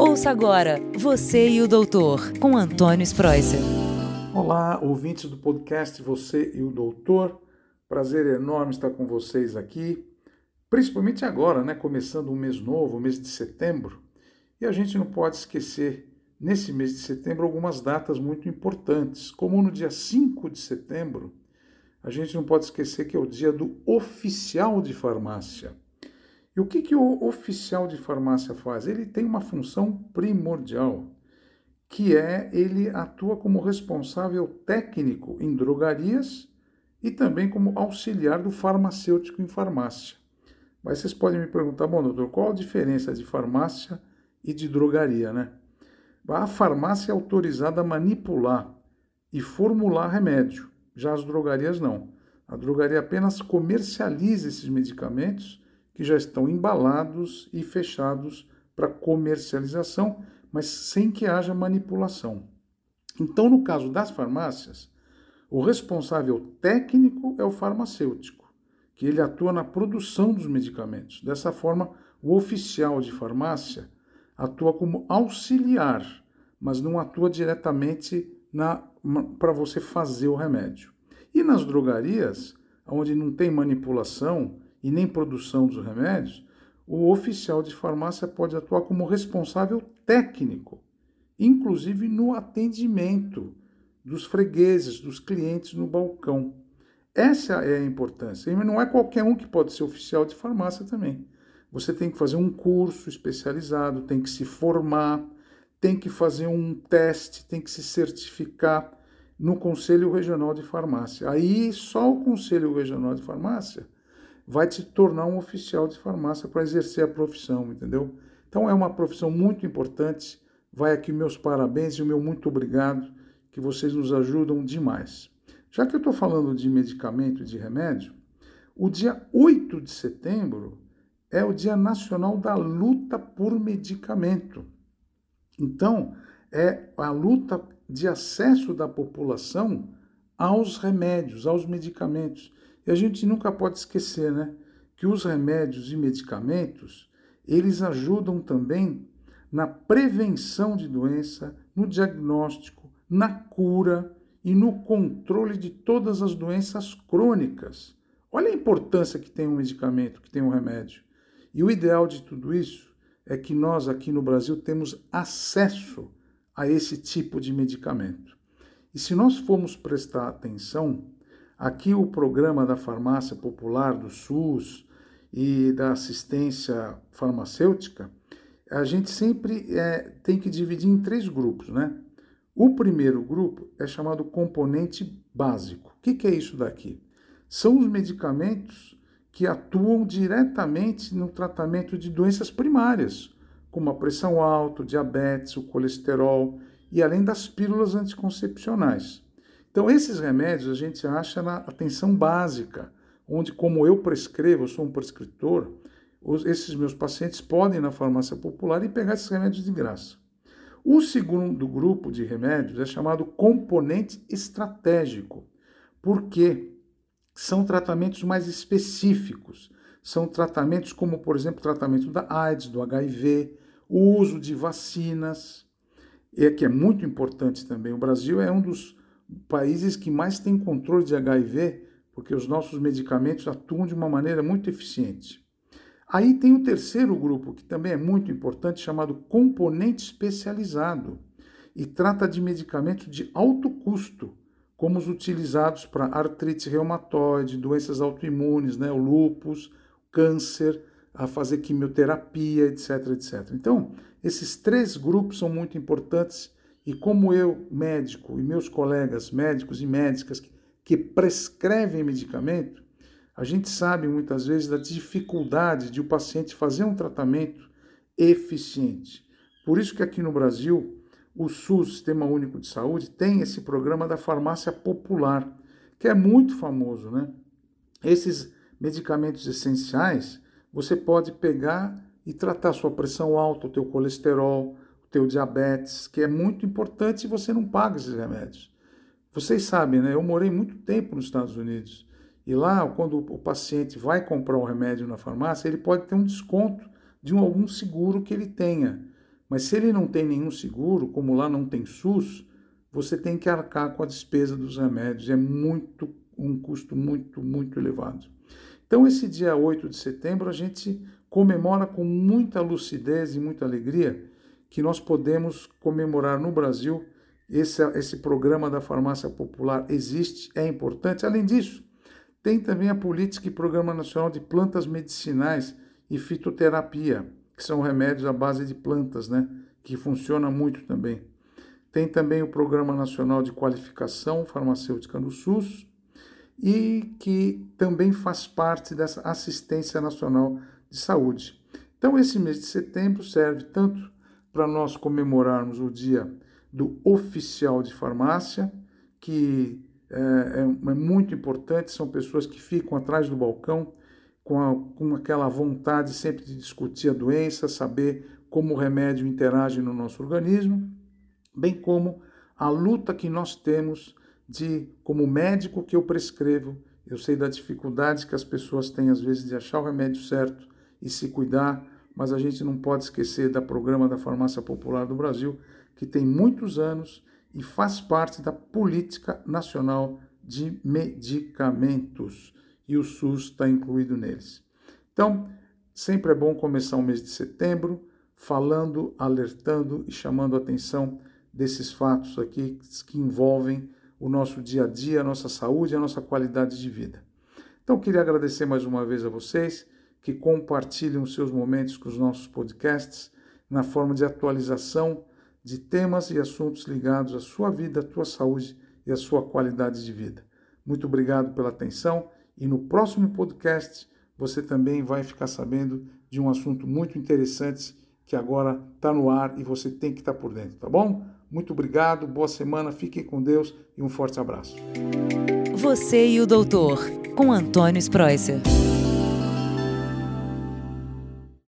Ouça agora Você e o Doutor, com Antônio Spreuser. Olá, ouvintes do podcast Você e o Doutor. Prazer enorme estar com vocês aqui, principalmente agora, né, começando um mês novo, o mês de setembro. E a gente não pode esquecer, nesse mês de setembro, algumas datas muito importantes, como no dia 5 de setembro, a gente não pode esquecer que é o dia do oficial de farmácia. E o que, que o oficial de farmácia faz? Ele tem uma função primordial, que é ele atua como responsável técnico em drogarias e também como auxiliar do farmacêutico em farmácia. Mas vocês podem me perguntar, bom, doutor, qual a diferença de farmácia e de drogaria, né? A farmácia é autorizada a manipular e formular remédio, já as drogarias não. A drogaria apenas comercializa esses medicamentos que já estão embalados e fechados para comercialização, mas sem que haja manipulação. Então, no caso das farmácias, o responsável técnico é o farmacêutico, que ele atua na produção dos medicamentos. Dessa forma, o oficial de farmácia atua como auxiliar, mas não atua diretamente para você fazer o remédio. E nas drogarias, onde não tem manipulação e nem produção dos remédios, o oficial de farmácia pode atuar como responsável técnico, inclusive no atendimento dos fregueses, dos clientes no balcão. Essa é a importância. E não é qualquer um que pode ser oficial de farmácia também. Você tem que fazer um curso especializado, tem que se formar, tem que fazer um teste, tem que se certificar no Conselho Regional de Farmácia. Aí só o Conselho Regional de Farmácia vai te tornar um oficial de farmácia para exercer a profissão, entendeu? Então é uma profissão muito importante. Vai aqui meus parabéns e o meu muito obrigado, que vocês nos ajudam demais. Já que eu estou falando de medicamento e de remédio, o dia 8 de setembro é o Dia Nacional da Luta por Medicamento. Então, é a luta de acesso da população aos remédios, aos medicamentos. E a gente nunca pode esquecer, né, que os remédios e medicamentos, eles ajudam também na prevenção de doença, no diagnóstico, na cura e no controle de todas as doenças crônicas. Olha a importância que tem um medicamento, que tem um remédio. E o ideal de tudo isso é que nós aqui no Brasil temos acesso a esse tipo de medicamento. E se nós formos prestar atenção, Aqui o programa da farmácia popular do SUS e da assistência farmacêutica, a gente sempre é, tem que dividir em três grupos, né? O primeiro grupo é chamado componente básico. O que, que é isso daqui? São os medicamentos que atuam diretamente no tratamento de doenças primárias, como a pressão alta, o diabetes, o colesterol e além das pílulas anticoncepcionais. Então, esses remédios a gente acha na atenção básica, onde, como eu prescrevo, eu sou um prescritor, os, esses meus pacientes podem ir na farmácia popular e pegar esses remédios de graça. O segundo grupo de remédios é chamado componente estratégico, porque são tratamentos mais específicos. São tratamentos como, por exemplo, o tratamento da AIDS, do HIV, o uso de vacinas, e que é muito importante também. O Brasil é um dos países que mais têm controle de HIV, porque os nossos medicamentos atuam de uma maneira muito eficiente. Aí tem o terceiro grupo, que também é muito importante, chamado componente especializado, e trata de medicamentos de alto custo, como os utilizados para artrite reumatoide, doenças autoimunes, né, o lúpus, câncer, a fazer quimioterapia, etc, etc. Então, esses três grupos são muito importantes e como eu, médico, e meus colegas médicos e médicas que, prescrevem medicamento, a gente sabe muitas vezes da dificuldade de o paciente fazer um tratamento eficiente. Por isso que aqui no Brasil, o SUS, Sistema Único de Saúde, tem esse programa da farmácia popular, que é muito famoso, né? Esses medicamentos essenciais, você pode pegar e tratar sua pressão alta, o teu colesterol, teu diabetes, que é muito importante e você não paga esses remédios. Vocês sabem, né? Eu morei muito tempo nos Estados Unidos. E lá, quando o paciente vai comprar um remédio na farmácia, ele pode ter um desconto de um, algum seguro que ele tenha. Mas se ele não tem nenhum seguro, como lá não tem SUS, você tem que arcar com a despesa dos remédios. É muito um custo muito, muito elevado. Então, esse dia 8 de setembro, a gente comemora com muita lucidez e muita alegria que nós podemos comemorar no Brasil. Esse, esse programa da farmácia popular existe, é importante. Além disso, tem também a política e programa nacional de plantas medicinais e fitoterapia, que são remédios à base de plantas, né? Que funciona muito também. Tem também o Programa Nacional de Qualificação Farmacêutica no SUS e que também faz parte dessa Assistência Nacional de Saúde. Então, esse mês de setembro serve tanto para nós comemorarmos o dia do oficial de farmácia, que é, é, é, muito importante, são pessoas que ficam atrás do balcão com, a, com aquela vontade sempre de discutir a doença, saber como o remédio interage no nosso organismo, bem como a luta que nós temos de, como médico que eu prescrevo, eu sei da dificuldade que as pessoas têm às vezes de achar o remédio certo e se cuidar, mas a gente não pode esquecer da programa da Farmácia Popular do Brasil, que tem muitos anos e faz parte da Política Nacional de Medicamentos, e o SUS está incluído neles. Então, sempre é bom começar o mês de setembro falando, alertando e chamando a atenção desses fatos aqui que envolvem o nosso dia a dia, a nossa saúde a nossa qualidade de vida. Então, queria agradecer mais uma vez a vocês que compartilham seus momentos com os nossos podcasts na forma de atualização de temas e assuntos ligados à sua vida, à tua saúde e à sua qualidade de vida. Muito obrigado pela atenção e no próximo podcast você também vai ficar sabendo de um assunto muito interessante que agora está no ar e você tem que estar tá por dentro, tá bom? Muito obrigado, boa semana, fiquem com Deus e um forte abraço. Você e o doutor, com Antônio Spreuser.